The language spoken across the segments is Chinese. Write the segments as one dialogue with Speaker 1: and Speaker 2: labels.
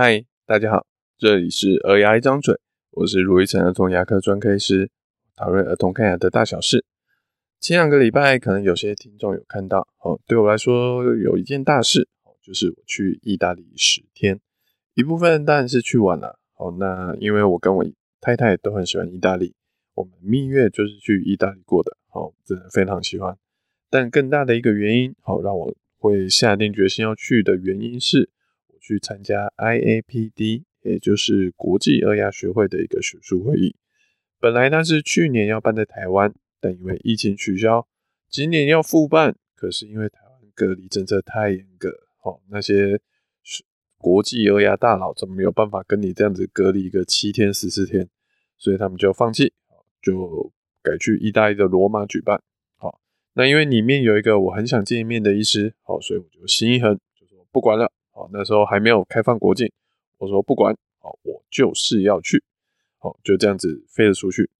Speaker 1: 嗨，大家好，这里是儿牙一张嘴，我是卢一成儿童牙科专科医师，讨论儿童看牙的大小事。前两个礼拜，可能有些听众有看到哦，对我来说有一件大事哦，就是我去意大利十天，一部分当然是去玩了哦。那因为我跟我太太都很喜欢意大利，我们蜜月就是去意大利过的哦，真的非常喜欢。但更大的一个原因哦，让我会下定决心要去的原因是。去参加 IAPD，也就是国际儿牙学会的一个学术会议。本来它是去年要办在台湾，但因为疫情取消，今年要复办。可是因为台湾隔离政策太严格，哦，那些国际儿牙大佬怎么没有办法跟你这样子隔离一个七天十四天？所以他们就放弃，就改去意大利的罗马举办。好，那因为里面有一个我很想见一面的医师，好，所以我就心一横，就说不管了。哦，那时候还没有开放国境，我说不管，哦，我就是要去，哦，就这样子飞了出去。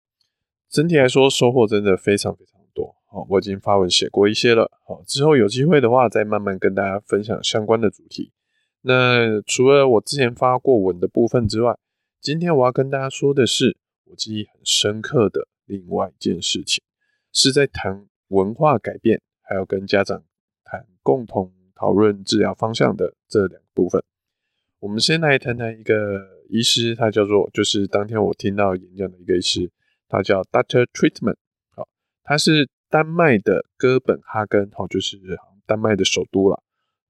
Speaker 1: 整体来说，收获真的非常非常多。哦，我已经发文写过一些了，哦，之后有机会的话，再慢慢跟大家分享相关的主题。那除了我之前发过文的部分之外，今天我要跟大家说的是，我记忆很深刻的另外一件事情，是在谈文化改变，还要跟家长谈共同。讨论治疗方向的这两部分，我们先来谈谈一个医师，他叫做，就是当天我听到演讲的一个医师，他叫 Doctor Treatment，好，他是丹麦的哥本哈根，好，就是丹麦的首都了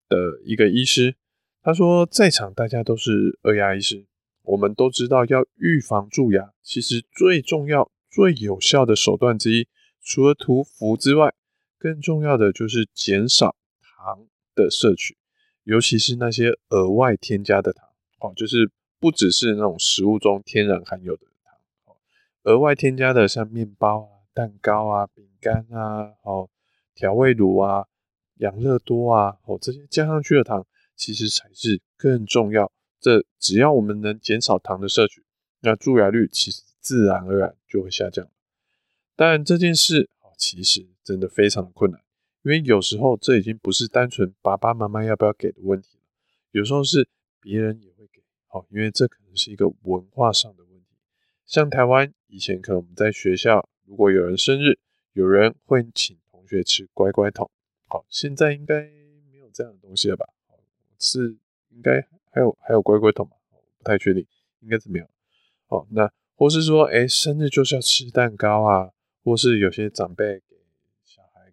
Speaker 1: 的一个医师。他说，在场大家都是二牙医师，我们都知道要预防蛀牙，其实最重要、最有效的手段之一，除了涂氟之外，更重要的就是减少糖。的摄取，尤其是那些额外添加的糖哦，就是不只是那种食物中天然含有的糖哦，额外添加的像面包啊、蛋糕啊、饼干啊、哦调味乳啊、养乐多啊哦这些加上去的糖，其实才是更重要。这只要我们能减少糖的摄取，那蛀牙率其实自然而然就会下降。但这件事哦，其实真的非常的困难。因为有时候这已经不是单纯爸爸妈妈要不要给的问题了，有时候是别人也会给，好，因为这可能是一个文化上的问题。像台湾以前可能我们在学校，如果有人生日，有人会请同学吃乖乖桶，好，现在应该没有这样的东西了吧？是应该还有还有乖乖桶吗？不太确定，应该是没有。好，那或是说，哎，生日就是要吃蛋糕啊，或是有些长辈。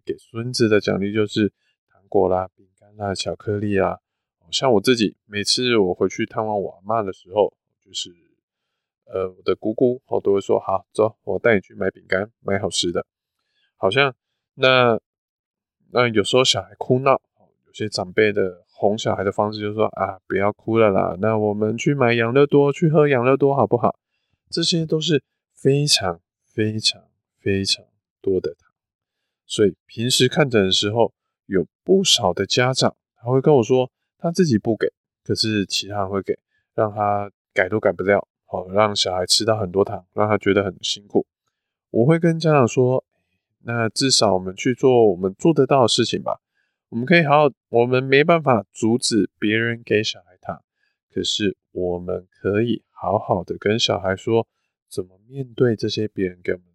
Speaker 1: 给孙子的奖励就是糖果啦、饼干啦、巧克力啦。像我自己，每次我回去探望我阿嬷的时候，就是呃，我的姑姑我都会说：“好，走，我带你去买饼干，买好吃的。”好像那那有时候小孩哭闹，有些长辈的哄小孩的方式就是说：“啊，不要哭了啦，那我们去买养乐多，去喝养乐多好不好？”这些都是非常非常非常多的。所以平时看诊的时候，有不少的家长他会跟我说，他自己不给，可是其他人会给，让他改都改不掉，好让小孩吃到很多糖，让他觉得很辛苦。我会跟家长说，那至少我们去做我们做得到的事情吧。我们可以好好，我们没办法阻止别人给小孩糖，可是我们可以好好的跟小孩说，怎么面对这些别人给我们。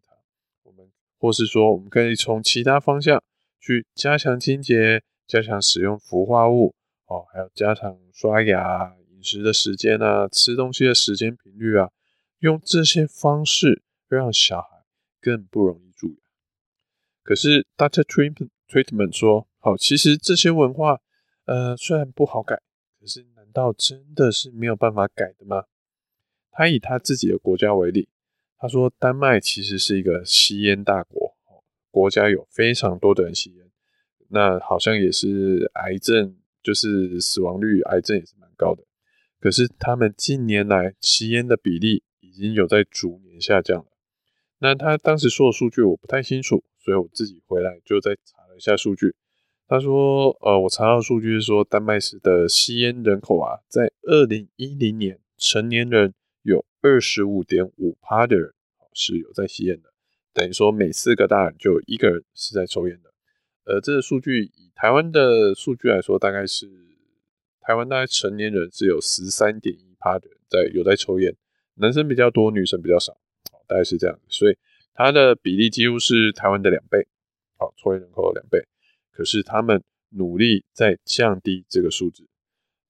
Speaker 1: 或是说，我们可以从其他方向去加强清洁，加强使用氟化物，哦，还有加强刷牙、饮食的时间啊，吃东西的时间频率啊，用这些方式让小孩更不容易蛀牙。可是，Dr. Treatment 说，好，其实这些文化，呃，虽然不好改，可是难道真的是没有办法改的吗？他以他自己的国家为例。他说：“丹麦其实是一个吸烟大国，国家有非常多的人吸烟，那好像也是癌症，就是死亡率，癌症也是蛮高的。可是他们近年来吸烟的比例已经有在逐年下降了。那他当时说的数据我不太清楚，所以我自己回来就再查了一下数据。他说：呃，我查到数据是说，丹麦市的吸烟人口啊，在二零一零年成年人。”有二十五点五趴的人是有在吸烟的，等于说每四个大人就有一个人是在抽烟的。呃，这个数据以台湾的数据来说，大概是台湾大概成年人只有十三点一趴的人在有在抽烟，男生比较多，女生比较少，大概是这样。所以它的比例几乎是台湾的两倍，好，抽烟人口的两倍。可是他们努力在降低这个数字，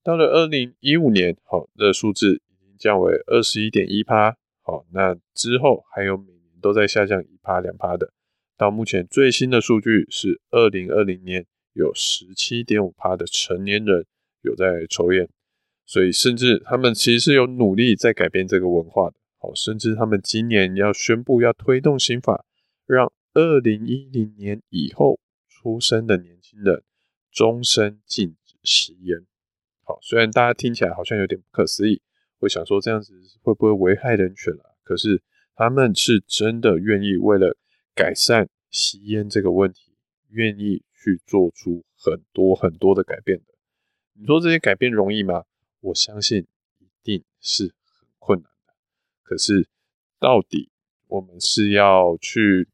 Speaker 1: 到了二零一五年，好，这数字降为二十一点一趴，好，那之后还有每年都在下降一趴两趴的，到目前最新的数据是二零二零年有十七点五趴的成年人有在抽烟，所以甚至他们其实是有努力在改变这个文化的，好，甚至他们今年要宣布要推动新法，让二零一零年以后。出生的年轻人终身禁止吸烟。好，虽然大家听起来好像有点不可思议，会想说这样子会不会危害人权啊？可是他们是真的愿意为了改善吸烟这个问题，愿意去做出很多很多的改变的。你说这些改变容易吗？我相信一定是很困难的。可是到底我们是要去？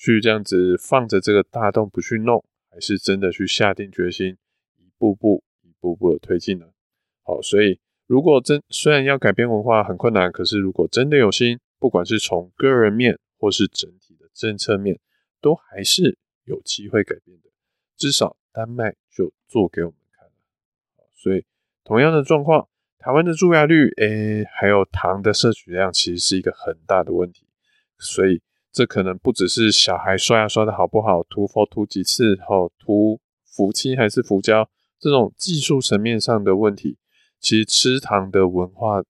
Speaker 1: 去这样子放着这个大洞不去弄，还是真的去下定决心，一步步、一步步的推进呢？好，所以如果真虽然要改变文化很困难，可是如果真的有心，不管是从个人面或是整体的政策面，都还是有机会改变的。至少丹麦就做给我们看了。所以同样的状况，台湾的蛀牙率，诶，还有糖的摄取量，其实是一个很大的问题。所以。这可能不只是小孩刷牙刷的好不好，涂氟涂几次后，涂氟漆还是氟胶这种技术层面上的问题，其实吃糖的文化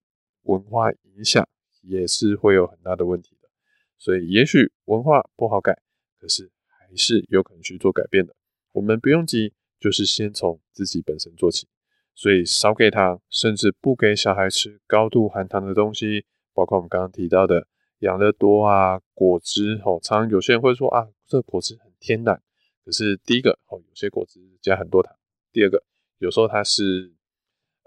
Speaker 1: 文化影响也是会有很大的问题的。所以也许文化不好改，可是还是有可能去做改变的。我们不用急，就是先从自己本身做起。所以少给糖，甚至不给小孩吃高度含糖的东西，包括我们刚刚提到的。养乐多啊，果汁哦，常常有些人会说啊，这果汁很天然。可是第一个哦，有些果汁加很多糖；第二个，有时候它是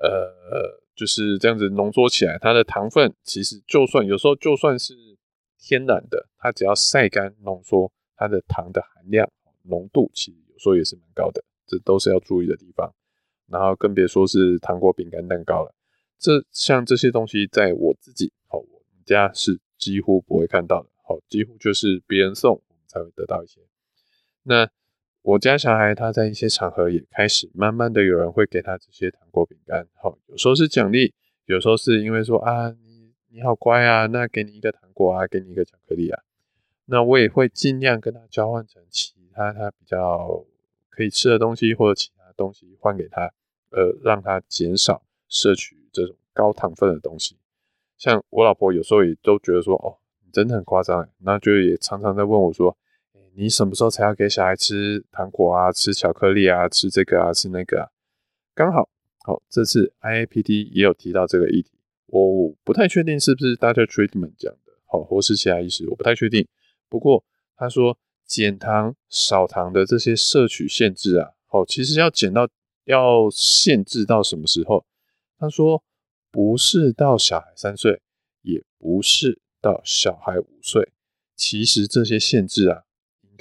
Speaker 1: 呃，就是这样子浓缩起来，它的糖分其实就算有时候就算是天然的，它只要晒干浓缩，它的糖的含量浓度其实有时候也是蛮高的，这都是要注意的地方。然后更别说是糖果、饼干、蛋糕了。这像这些东西，在我自己哦，我们家是。几乎不会看到的，好，几乎就是别人送我们才会得到一些。那我家小孩他在一些场合也开始慢慢的有人会给他这些糖果饼干，好，有时候是奖励，有时候是因为说啊，你你好乖啊，那给你一个糖果啊，给你一个巧克力啊，那我也会尽量跟他交换成其他他比较可以吃的东西或者其他东西换给他，呃，让他减少摄取这种高糖分的东西。像我老婆有时候也都觉得说，哦，你真的很夸张，那就也常常在问我说，你什么时候才要给小孩吃糖果啊，吃巧克力啊，吃这个啊，吃那个啊？刚好，好，这次 IAPD 也有提到这个议题，我不太确定是不是 Dr. Treatment 讲的，好，或是其他医师，我不太确定。不过他说减糖、少糖的这些摄取限制啊，好，其实要减到要限制到什么时候？他说。不是到小孩三岁，也不是到小孩五岁。其实这些限制啊，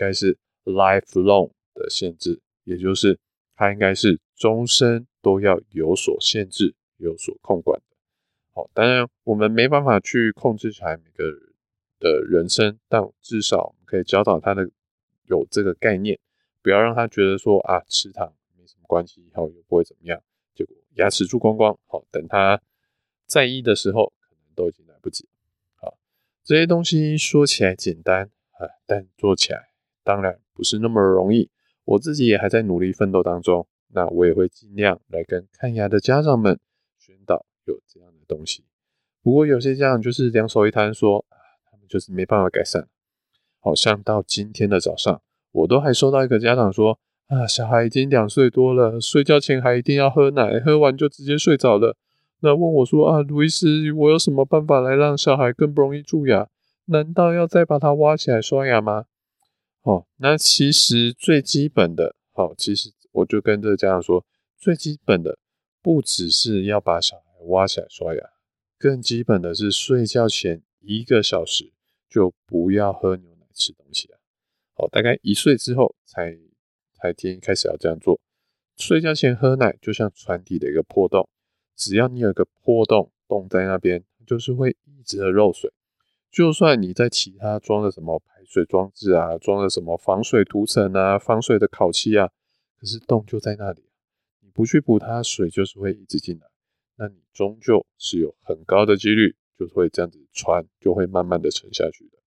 Speaker 1: 该是 lifelong 的限制，也就是它应该是终身都要有所限制、有所控管的。好，当然我们没办法去控制小孩每个人的人生，但至少我们可以教导他的有这个概念，不要让他觉得说啊，吃糖没什么关系，以后又不会怎么样，结果牙齿蛀光光。好，等他。在意的时候，可能都已经来不及。好，这些东西说起来简单啊，但做起来当然不是那么容易。我自己也还在努力奋斗当中。那我也会尽量来跟看牙的家长们宣导有这样的东西。不过有些家长就是两手一摊，说，他们就是没办法改善。好像到今天的早上，我都还收到一个家长说啊，小孩已经两岁多了，睡觉前还一定要喝奶，喝完就直接睡着了。那问我说啊，卢医师，我有什么办法来让小孩更不容易蛀牙？难道要再把它挖起来刷牙吗？哦，那其实最基本的，好，其实我就跟这个家长说，最基本的不只是要把小孩挖起来刷牙，更基本的是睡觉前一个小时就不要喝牛奶、吃东西了。好，大概一岁之后才才建议开始要这样做。睡觉前喝奶就像船底的一个破洞。只要你有个破洞，洞在那边，就是会一直的漏水。就算你在其他装了什么排水装置啊，装了什么防水涂层啊、防水的烤漆啊，可是洞就在那里，你不去补它，水就是会一直进来。那你终究是有很高的几率，就是会这样子穿，就会慢慢的沉下去的。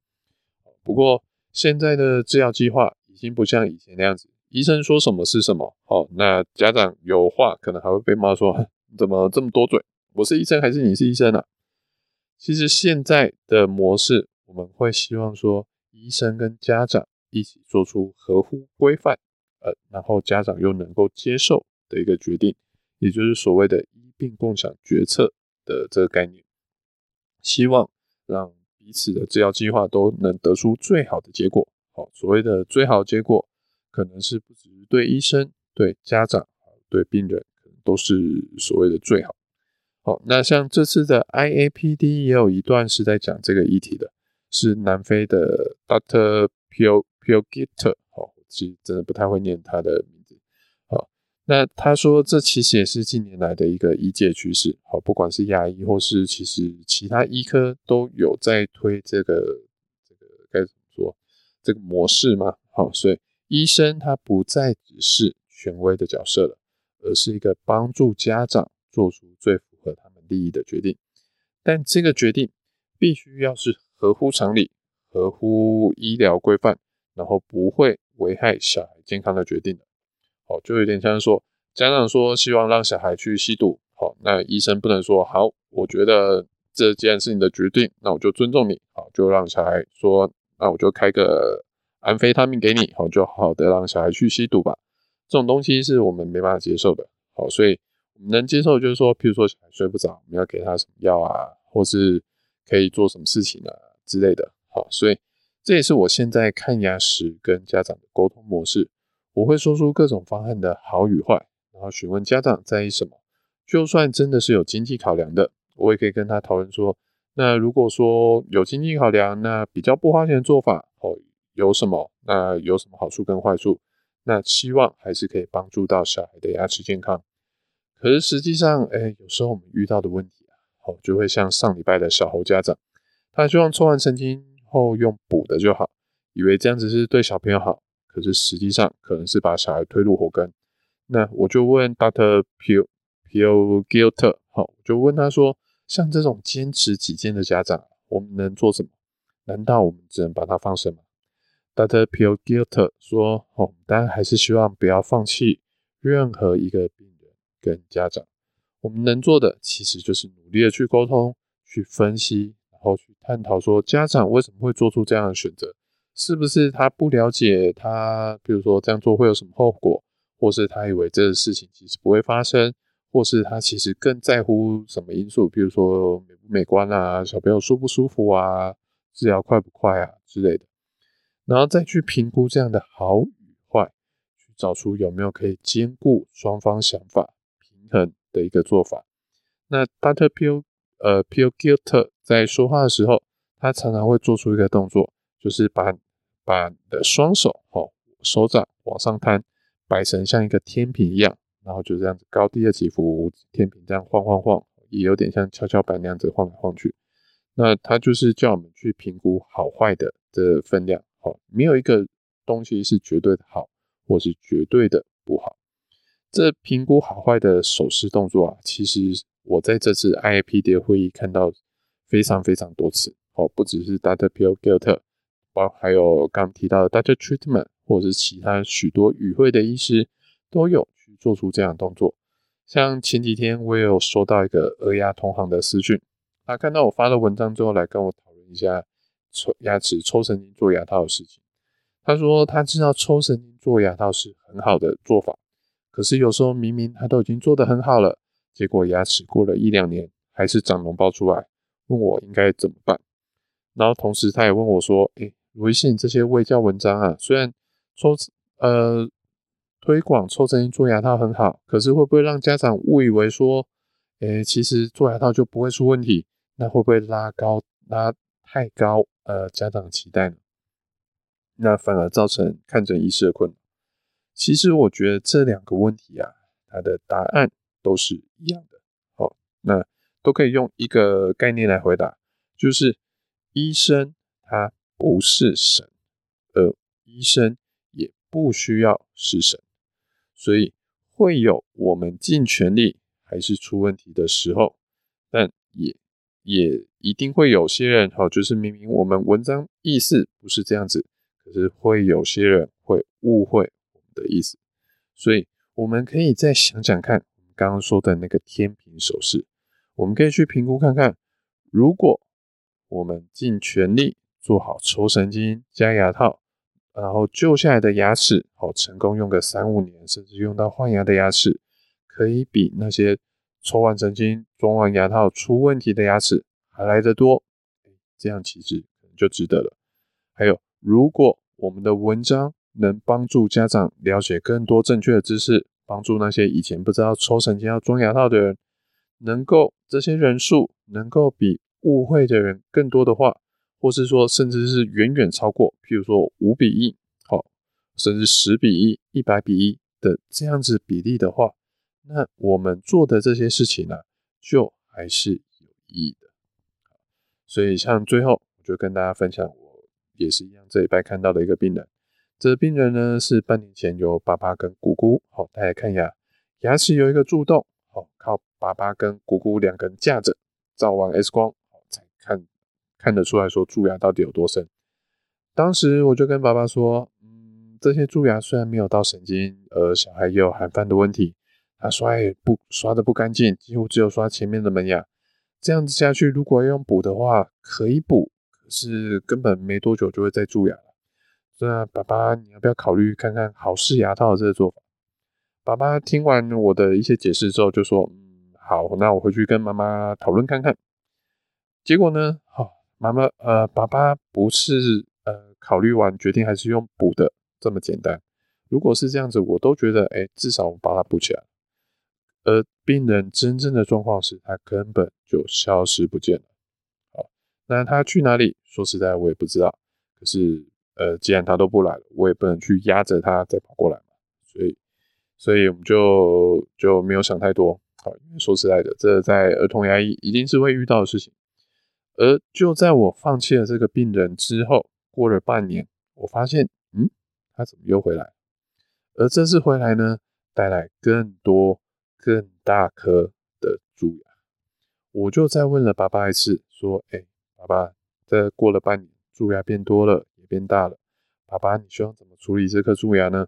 Speaker 1: 不过现在的治疗计划已经不像以前那样子，医生说什么是什么。好，那家长有话可能还会被骂说，怎么这么多嘴？我是医生还是你是医生啊？其实现在的模式，我们会希望说，医生跟家长一起做出合乎规范，呃，然后家长又能够接受的一个决定，也就是所谓的。医病共享决策的这个概念，希望让彼此的治疗计划都能得出最好的结果。好，所谓的最好结果，可能是不只是对医生、对家长、对病人，可能都是所谓的最好。好，那像这次的 IAPD 也有一段是在讲这个议题的，是南非的 Dr. Pio Pioget，。好，其实真的不太会念他的名字。好那他说，这其实也是近年来的一个医界趋势。好，不管是牙医或是其实其他医科都有在推这个这个该怎么说这个模式嘛。好，所以医生他不再只是权威的角色了，而是一个帮助家长做出最符利益的决定。但这个决定必须要是合乎常理、合乎医疗规范，然后不会危害小孩健康的决定的。好，就有点像说，家长说希望让小孩去吸毒，好，那医生不能说好，我觉得这既然是你的决定，那我就尊重你，好，就让小孩说，那我就开个安非他命给你，好，就好好的让小孩去吸毒吧。这种东西是我们没办法接受的，好，所以能接受就是说，譬如说小孩睡不着，我们要给他什么药啊，或是可以做什么事情啊之类的，好，所以这也是我现在看牙时跟家长的沟通模式。我会说出各种方案的好与坏，然后询问家长在意什么。就算真的是有经济考量的，我也可以跟他讨论说，那如果说有经济考量，那比较不花钱的做法哦，有什么？那有什么好处跟坏处？那希望还是可以帮助到小孩的牙齿健康。可是实际上，哎，有时候我们遇到的问题啊，哦，就会像上礼拜的小猴家长，他希望抽完神经后用补的就好，以为这样子是对小朋友好。可是实际上可能是把小孩推入火坑。那我就问 Doctor Pio Pio Gilter，好，我就问他说，像这种坚持己见的家长，我们能做什么？难道我们只能把他放生吗 Doctor Pio Gilter 说，哦，当然还是希望不要放弃任何一个病跟家长。我们能做的其实就是努力的去沟通、去分析，然后去探讨说家长为什么会做出这样的选择。是不是他不了解他，比如说这样做会有什么后果，或是他以为这个事情其实不会发生，或是他其实更在乎什么因素，比如说美不美观啊，小朋友舒不舒服啊，治疗快不快啊之类的，然后再去评估这样的好与坏，去找出有没有可以兼顾双方想法平衡的一个做法。那 Dr. Pio 呃 Pio Gilter 在说话的时候，他常常会做出一个动作。就是把把你的双手哦，手掌往上摊，摆成像一个天平一样，然后就这样子高低的起伏，天平这样晃晃晃，也有点像跷跷板那样子晃来晃去。那他就是叫我们去评估好坏的的分量，哦，没有一个东西是绝对的好，或是绝对的不好。这评估好坏的手势动作啊，其实我在这次 IAPD 会议看到非常非常多次，哦，不只是 Dr. Pio Gilter。包还有刚提到的 Dr. Treatment，或者是其他许多与会的医师都有去做出这样的动作。像前几天我也有收到一个儿牙同行的私讯，他看到我发了文章之后来跟我讨论一下抽牙齿抽神经做牙套的事情。他说他知道抽神经做牙套是很好的做法，可是有时候明明他都已经做得很好了，结果牙齿过了一两年还是长脓包出来，问我应该怎么办。然后同时他也问我说：“诶。”微信这些卫教文章啊，虽然说呃推广抽神经做牙套很好，可是会不会让家长误以为说，诶，其实做牙套就不会出问题？那会不会拉高拉太高呃家长期待呢？那反而造成看诊医师的困扰。其实我觉得这两个问题啊，它的答案都是一样的。好，那都可以用一个概念来回答，就是医生他不是神，而医生也不需要是神，所以会有我们尽全力还是出问题的时候，但也也一定会有些人，哈，就是明明我们文章意思不是这样子，可是会有些人会误会的意思，所以我们可以再想想看，我们刚刚说的那个天平手势，我们可以去评估看看，如果我们尽全力做好抽神经加牙套，然后救下来的牙齿，好，成功用个三五年，甚至用到换牙的牙齿，可以比那些抽完神经、装完牙套出问题的牙齿还来得多，这样其实可能就值得了。还有，如果我们的文章能帮助家长了解更多正确的知识，帮助那些以前不知道抽神经要装牙套的人，能够这些人数能够比误会的人更多的话。或是说，甚至是远远超过，譬如说五比一，好，甚至十比一、一百比一的这样子比例的话，那我们做的这些事情呢，就还是有意义的。所以，像最后，我就跟大家分享，我也是一样，这礼拜看到的一个病人。这病人呢，是半年前由爸爸跟姑姑好带来看牙，牙齿有一个蛀洞，好，靠爸爸跟姑姑两个人架着，照完 X 光好才看。看得出来说蛀牙到底有多深。当时我就跟爸爸说，嗯，这些蛀牙虽然没有到神经，而小孩也有含饭的问题，他刷也不刷的不干净，几乎只有刷前面的门牙。这样子下去，如果要用补的话，可以补，可是根本没多久就会再蛀牙了。那爸爸，你要不要考虑看看好氏牙套的这个做法？爸爸听完我的一些解释之后，就说，嗯，好，那我回去跟妈妈讨论看看。结果呢，好。妈妈，呃，爸爸不是呃考虑完决定还是用补的这么简单。如果是这样子，我都觉得，哎，至少我把它补起来。而病人真正的状况是他根本就消失不见了。好，那他去哪里？说实在，我也不知道。可是，呃，既然他都不来了，我也不能去压着他再跑过来嘛。所以，所以我们就就没有想太多。好，因为说实在的，这在儿童牙医一定是会遇到的事情。而就在我放弃了这个病人之后，过了半年，我发现，嗯，他怎么又回来？而这次回来呢，带来更多、更大颗的蛀牙。我就再问了爸爸一次，说：“哎，爸爸，这过了半年，蛀牙变多了，变大了。爸爸，你希望怎么处理这颗蛀牙呢？”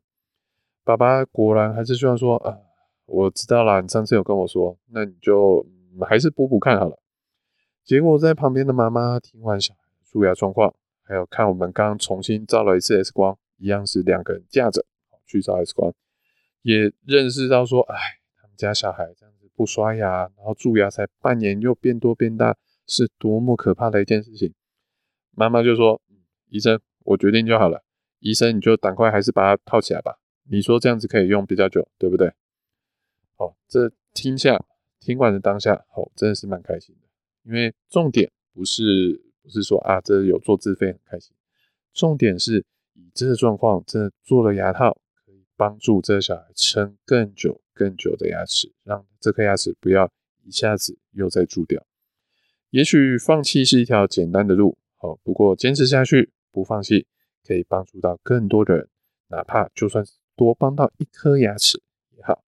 Speaker 1: 爸爸果然还是希望说：“啊，我知道啦，你上次有跟我说，那你就，嗯，还是补补看好了。”结果在旁边的妈妈听完小孩蛀牙状况，还有看我们刚刚重新照了一次 X 光，一样是两个人架着去照 X 光，也认识到说，哎，他们家小孩这样子不刷牙，然后蛀牙才半年又变多变大，是多么可怕的一件事情。妈妈就说：“医生，我决定就好了，医生你就赶快还是把它套起来吧。你说这样子可以用比较久，对不对？”好，这听下听完的当下，哦，真的是蛮开心的。因为重点不是不是说啊，这有做自费很开心，重点是以这个状况，真的做了牙套，可以帮助这个小孩撑更久更久的牙齿，让这颗牙齿不要一下子又再蛀掉。也许放弃是一条简单的路，好，不过坚持下去，不放弃，可以帮助到更多的人，哪怕就算多帮到一颗牙齿也好。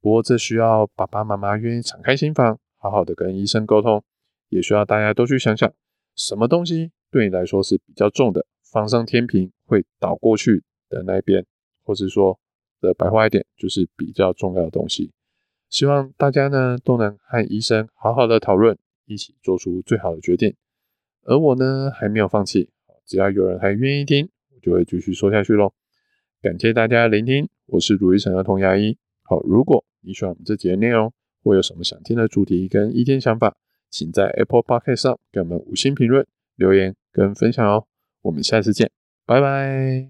Speaker 1: 不过这需要爸爸妈妈愿意敞开心房，好好的跟医生沟通。也需要大家都去想想，什么东西对你来说是比较重的，放上天平会倒过去的那一边，或是说的白话一点，就是比较重要的东西。希望大家呢都能和医生好好的讨论，一起做出最好的决定。而我呢还没有放弃，只要有人还愿意听，我就会继续说下去喽。感谢大家聆听，我是卢医生儿童牙医。好，如果你喜欢我们这节内容，或有什么想听的主题跟意见想法，请在 Apple Podcast 上给我们五星评论、留言跟分享哦。我们下次见，拜拜。